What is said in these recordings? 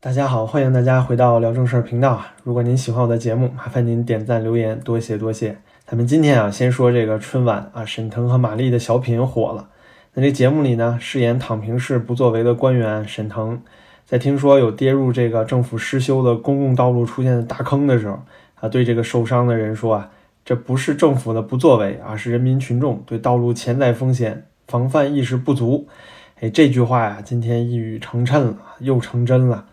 大家好，欢迎大家回到聊正事儿频道啊！如果您喜欢我的节目，麻烦您点赞留言，多谢多谢。咱们今天啊，先说这个春晚啊，沈腾和马丽的小品火了。那这节目里呢，饰演躺平式不作为的官员沈腾，在听说有跌入这个政府失修的公共道路出现的大坑的时候啊，对这个受伤的人说啊，这不是政府的不作为啊，是人民群众对道路潜在风险防范意识不足。哎，这句话呀，今天一语成谶了，又成真了。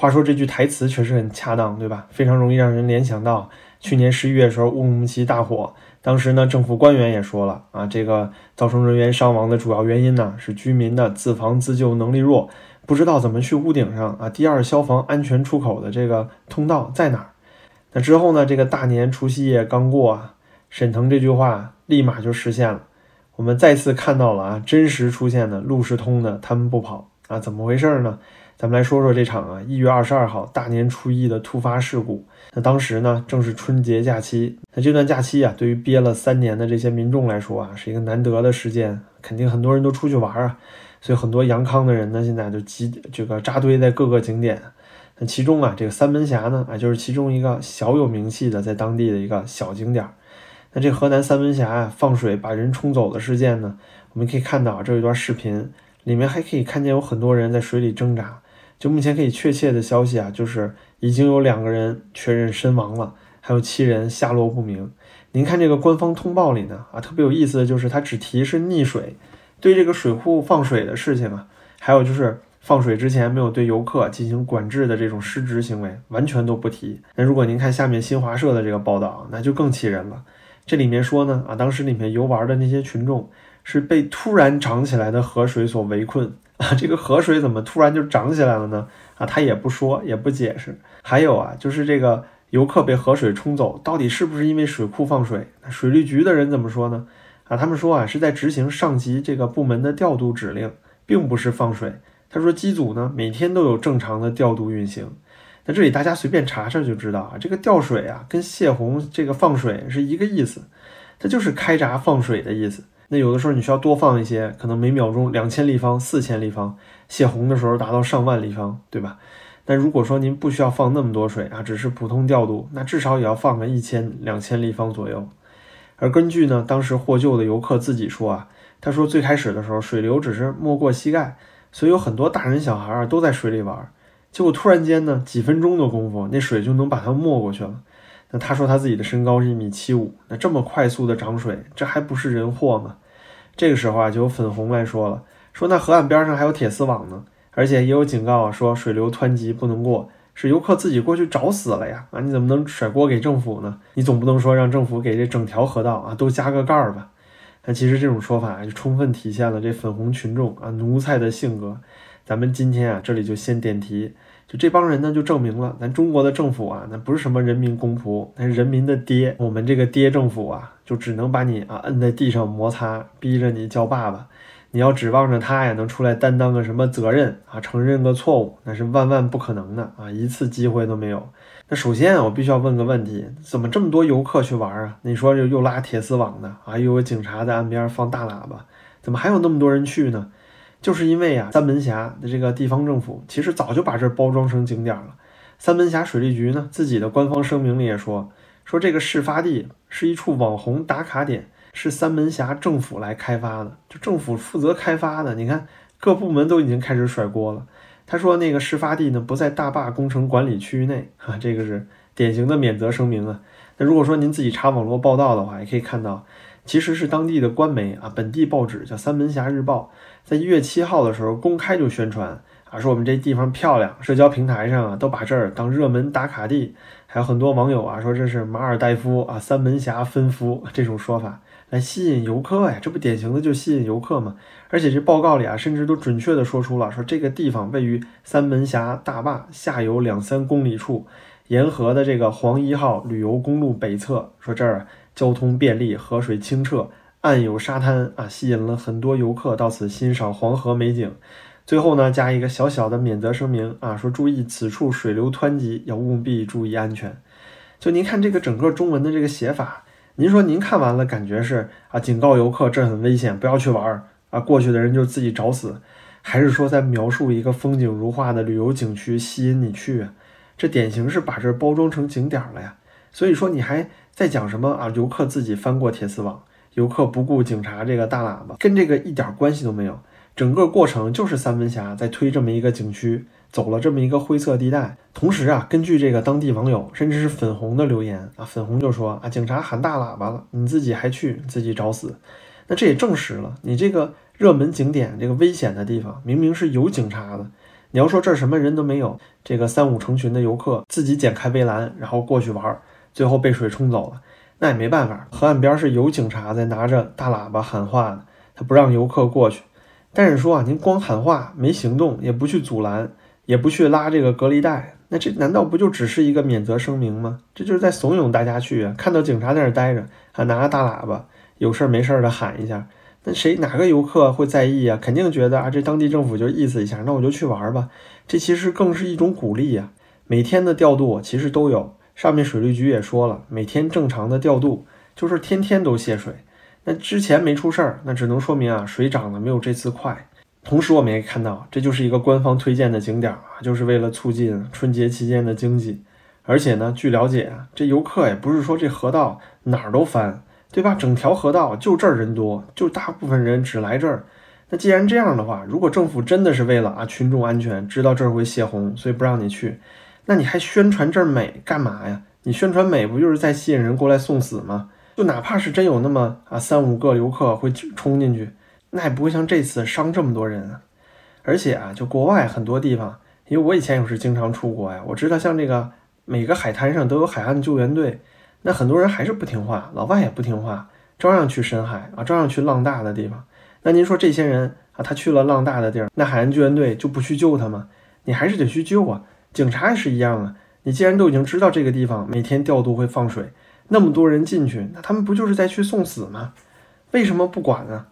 话说这句台词确实很恰当，对吧？非常容易让人联想到去年十一月的时候乌鲁木齐大火，当时呢政府官员也说了啊，这个造成人员伤亡的主要原因呢是居民的自防自救能力弱，不知道怎么去屋顶上啊，第二消防安全出口的这个通道在哪儿？那之后呢，这个大年除夕夜刚过啊，沈腾这句话立马就实现了，我们再次看到了啊真实出现的路是通的，他们不跑啊，怎么回事呢？咱们来说说这场啊，一月二十二号大年初一的突发事故。那当时呢，正是春节假期。那这段假期啊，对于憋了三年的这些民众来说啊，是一个难得的时间，肯定很多人都出去玩啊。所以很多阳康的人呢，现在就集这个扎堆在各个景点。那其中啊，这个三门峡呢，啊，就是其中一个小有名气的，在当地的一个小景点。那这河南三门峡啊，放水把人冲走的事件呢，我们可以看到这有一段视频，里面还可以看见有很多人在水里挣扎。就目前可以确切的消息啊，就是已经有两个人确认身亡了，还有七人下落不明。您看这个官方通报里呢，啊，特别有意思的就是它只提是溺水，对这个水库放水的事情啊，还有就是放水之前没有对游客进行管制的这种失职行为，完全都不提。那如果您看下面新华社的这个报道，那就更气人了。这里面说呢，啊，当时里面游玩的那些群众是被突然涨起来的河水所围困。啊，这个河水怎么突然就涨起来了呢？啊，他也不说，也不解释。还有啊，就是这个游客被河水冲走，到底是不是因为水库放水？水利局的人怎么说呢？啊，他们说啊，是在执行上级这个部门的调度指令，并不是放水。他说机组呢每天都有正常的调度运行。那这里大家随便查查就知道啊，这个调水啊跟泄洪这个放水是一个意思，它就是开闸放水的意思。那有的时候你需要多放一些，可能每秒钟两千立方、四千立方，泄洪的时候达到上万立方，对吧？但如果说您不需要放那么多水啊，只是普通调度，那至少也要放个一千、两千立方左右。而根据呢，当时获救的游客自己说啊，他说最开始的时候水流只是没过膝盖，所以有很多大人小孩啊都在水里玩，结果突然间呢，几分钟的功夫，那水就能把他没过去了。那他说他自己的身高是一米七五，那这么快速的涨水，这还不是人祸吗？这个时候啊，就有粉红来说了，说那河岸边上还有铁丝网呢，而且也有警告说水流湍急不能过，是游客自己过去找死了呀！啊，你怎么能甩锅给政府呢？你总不能说让政府给这整条河道啊都加个盖儿吧？那其实这种说法就充分体现了这粉红群众啊奴才的性格。咱们今天啊这里就先点题。就这帮人呢，就证明了咱中国的政府啊，那不是什么人民公仆，那是人民的爹。我们这个爹政府啊，就只能把你啊摁在地上摩擦，逼着你叫爸爸。你要指望着他呀，能出来担当个什么责任啊，承认个错误，那是万万不可能的啊，一次机会都没有。那首先啊，我必须要问个问题：怎么这么多游客去玩啊？你说又又拉铁丝网的啊，又有警察在岸边放大喇叭，怎么还有那么多人去呢？就是因为呀，三门峡的这个地方政府其实早就把这包装成景点了。三门峡水利局呢，自己的官方声明里也说，说这个事发地是一处网红打卡点，是三门峡政府来开发的，就政府负责开发的。你看，各部门都已经开始甩锅了。他说那个事发地呢，不在大坝工程管理区域内，哈，这个是典型的免责声明啊。那如果说您自己查网络报道的话，也可以看到。其实是当地的官媒啊，本地报纸叫《三门峡日报》，在一月七号的时候公开就宣传啊，说我们这地方漂亮，社交平台上啊都把这儿当热门打卡地，还有很多网友啊说这是马尔代夫啊，三门峡分夫这种说法来吸引游客呀，这不典型的就吸引游客吗？而且这报告里啊，甚至都准确的说出了说这个地方位于三门峡大坝下游两三公里处，沿河的这个黄一号旅游公路北侧，说这儿。交通便利，河水清澈，岸有沙滩啊，吸引了很多游客到此欣赏黄河美景。最后呢，加一个小小的免责声明啊，说注意此处水流湍急，要务必注意安全。就您看这个整个中文的这个写法，您说您看完了感觉是啊，警告游客这很危险，不要去玩儿啊，过去的人就自己找死。还是说在描述一个风景如画的旅游景区吸引你去？这典型是把这儿包装成景点了呀。所以说你还在讲什么啊？游客自己翻过铁丝网，游客不顾警察这个大喇叭，跟这个一点关系都没有。整个过程就是三文侠在推这么一个景区，走了这么一个灰色地带。同时啊，根据这个当地网友甚至是粉红的留言啊，粉红就说啊，警察喊大喇叭了，你自己还去，自己找死。那这也证实了，你这个热门景点这个危险的地方，明明是有警察的。你要说这儿什么人都没有，这个三五成群的游客自己剪开围栏，然后过去玩儿，最后被水冲走了，那也没办法。河岸边是有警察在拿着大喇叭喊话的，他不让游客过去。但是说啊，您光喊话没行动，也不去阻拦，也不去拉这个隔离带，那这难道不就只是一个免责声明吗？这就是在怂恿大家去啊！看到警察在那儿待着，还拿着大喇叭，有事儿没事儿的喊一下，那谁哪个游客会在意啊？肯定觉得啊，这当地政府就意思一下，那我就去玩吧。这其实更是一种鼓励呀。每天的调度其实都有，上面水利局也说了，每天正常的调度就是天天都泄水。那之前没出事儿，那只能说明啊，水涨的没有这次快。同时，我们也看到，这就是一个官方推荐的景点啊，就是为了促进春节期间的经济。而且呢，据了解啊，这游客也不是说这河道哪儿都翻，对吧？整条河道就这儿人多，就大部分人只来这儿。那既然这样的话，如果政府真的是为了啊群众安全，知道这儿会泄洪，所以不让你去，那你还宣传这儿美干嘛呀？你宣传美不就是在吸引人过来送死吗？就哪怕是真有那么啊三五个游客会冲进去，那也不会像这次伤这么多人啊。而且啊，就国外很多地方，因为我以前也是经常出国呀，我知道像这个每个海滩上都有海岸救援队，那很多人还是不听话，老外也不听话，照样去深海啊，照样去浪大的地方。那您说这些人啊，他去了浪大的地儿，那海岸救援队就不去救他吗？你还是得去救啊。警察也是一样啊，你既然都已经知道这个地方每天调度会放水。那么多人进去，那他们不就是在去送死吗？为什么不管呢？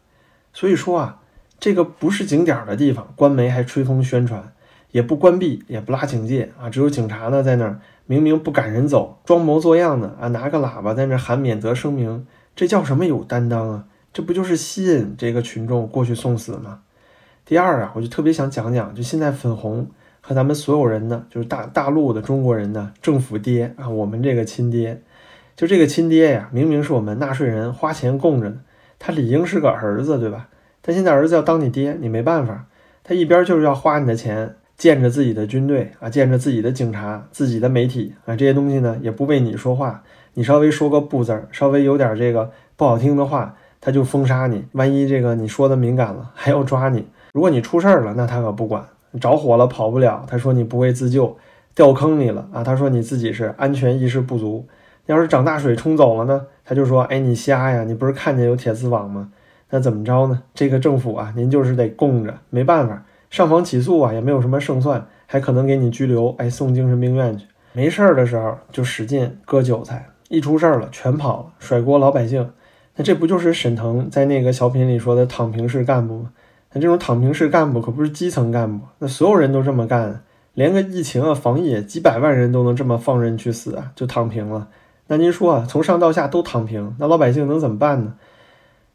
所以说啊，这个不是景点的地方，官媒还吹风宣传，也不关闭，也不拉警戒啊，只有警察呢在那儿，明明不赶人走，装模作样的啊，拿个喇叭在那喊免责声明，这叫什么有担当啊？这不就是吸引这个群众过去送死吗？第二啊，我就特别想讲讲，就现在粉红和咱们所有人呢，就是大大陆的中国人呢政府爹啊，我们这个亲爹。就这个亲爹呀，明明是我们纳税人花钱供着的，他理应是个儿子，对吧？但现在儿子要当你爹，你没办法。他一边就是要花你的钱，建着自己的军队啊，建着自己的警察、自己的媒体啊，这些东西呢也不为你说话。你稍微说个不字儿，稍微有点这个不好听的话，他就封杀你。万一这个你说的敏感了，还要抓你。如果你出事儿了，那他可不管。着火了跑不了，他说你不会自救，掉坑里了啊，他说你自己是安全意识不足。要是涨大水冲走了呢？他就说：“哎，你瞎呀？你不是看见有铁丝网吗？那怎么着呢？这个政府啊，您就是得供着，没办法，上访起诉啊，也没有什么胜算，还可能给你拘留，哎，送精神病院去。没事儿的时候就使劲割韭菜，一出事儿了全跑了，甩锅老百姓。那这不就是沈腾在那个小品里说的躺平式干部吗？那这种躺平式干部可不是基层干部，那所有人都这么干，连个疫情啊、防疫，几百万人都能这么放任去死啊，就躺平了。”那您说啊，从上到下都躺平，那老百姓能怎么办呢？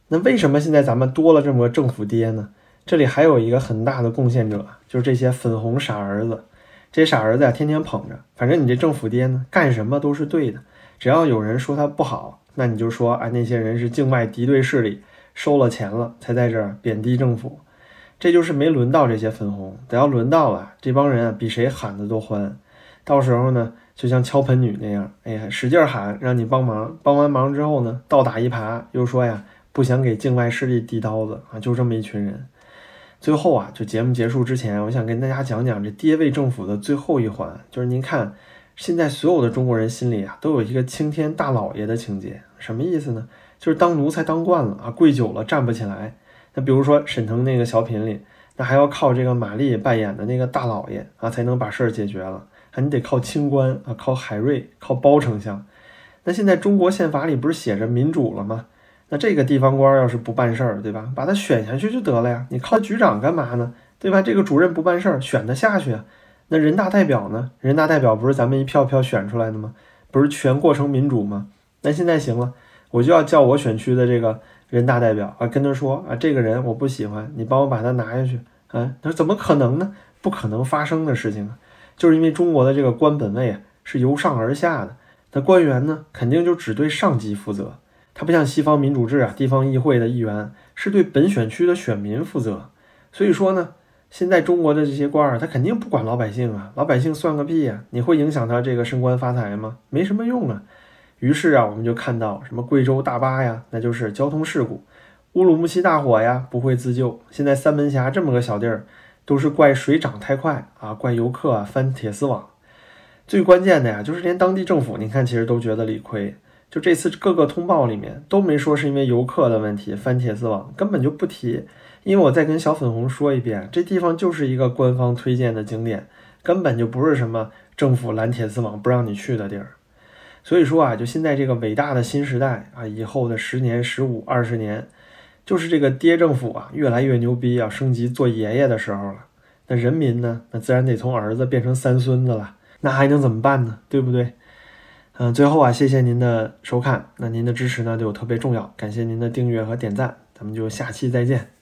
那为什么现在咱们多了这么个政府爹呢？这里还有一个很大的贡献者，就是这些粉红傻儿子。这傻儿子呀，天天捧着，反正你这政府爹呢，干什么都是对的。只要有人说他不好，那你就说啊，那些人是境外敌对势力，收了钱了才在这儿贬低政府。这就是没轮到这些粉红，等要轮到了，这帮人啊，比谁喊的都欢。到时候呢？就像敲盆女那样，哎呀，使劲喊，让你帮忙。帮完忙之后呢，倒打一耙，又说呀，不想给境外势力递刀子啊，就这么一群人。最后啊，就节目结束之前，我想跟大家讲讲这爹位政府的最后一环，就是您看，现在所有的中国人心里啊，都有一个青天大老爷的情节，什么意思呢？就是当奴才当惯了啊，跪久了站不起来。那比如说沈腾那个小品里，那还要靠这个马丽扮演的那个大老爷啊，才能把事儿解决了。还，你得靠清官啊，靠海瑞，靠包丞相。那现在中国宪法里不是写着民主了吗？那这个地方官要是不办事儿，对吧？把他选下去就得了呀。你靠局长干嘛呢？对吧？这个主任不办事儿，选他下去啊。那人大代表呢？人大代表不是咱们一票票选出来的吗？不是全过程民主吗？那现在行了，我就要叫我选区的这个人大代表啊，跟他说啊，这个人我不喜欢，你帮我把他拿下去啊，他说怎么可能呢？不可能发生的事情啊，就是因为中国的这个官本位啊是由上而下的，那官员呢肯定就只对上级负责，他不像西方民主制啊，地方议会的议员是对本选区的选民负责，所以说呢，现在中国的这些官儿他肯定不管老百姓啊，老百姓算个屁呀，你会影响他这个升官发财吗？没什么用啊。于是啊，我们就看到什么贵州大巴呀，那就是交通事故；乌鲁木齐大火呀，不会自救。现在三门峡这么个小地儿。都是怪水涨太快啊，怪游客啊翻铁丝网。最关键的呀，就是连当地政府，你看其实都觉得理亏。就这次各个通报里面都没说是因为游客的问题翻铁丝网，根本就不提。因为我再跟小粉红说一遍，这地方就是一个官方推荐的景点，根本就不是什么政府拦铁丝网不让你去的地儿。所以说啊，就现在这个伟大的新时代啊，以后的十年、十五、二十年。就是这个爹政府啊，越来越牛逼，要升级做爷爷的时候了。那人民呢？那自然得从儿子变成三孙子了。那还能怎么办呢？对不对？嗯，最后啊，谢谢您的收看。那您的支持呢，对我特别重要。感谢您的订阅和点赞。咱们就下期再见。